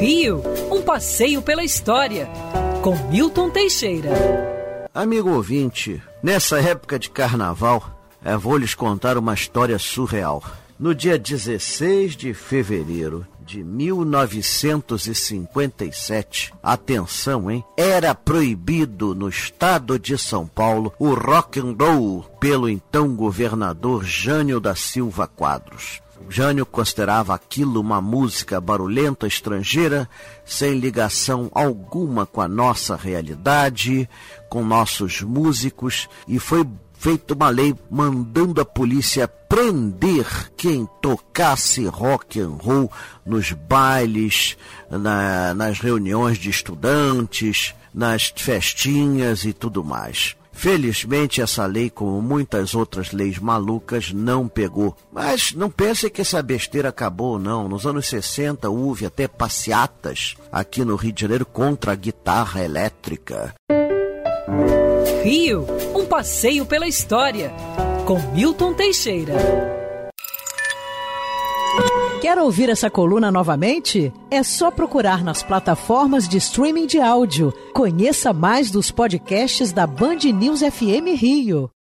Rio, um passeio pela história, com Milton Teixeira. Amigo ouvinte, nessa época de carnaval, eu vou lhes contar uma história surreal. No dia 16 de fevereiro de 1957, atenção, hein? Era proibido no estado de São Paulo o rock and roll pelo então governador Jânio da Silva Quadros. Jânio considerava aquilo uma música barulhenta estrangeira, sem ligação alguma com a nossa realidade, com nossos músicos, e foi feita uma lei mandando a polícia prender quem tocasse rock and roll nos bailes, na, nas reuniões de estudantes, nas festinhas e tudo mais. Felizmente, essa lei, como muitas outras leis malucas, não pegou. Mas não pense que essa besteira acabou, não. Nos anos 60 houve até passeatas aqui no Rio de Janeiro contra a guitarra elétrica. Rio, um passeio pela história, com Milton Teixeira. Quer ouvir essa coluna novamente? É só procurar nas plataformas de streaming de áudio. Conheça mais dos podcasts da Band News FM Rio.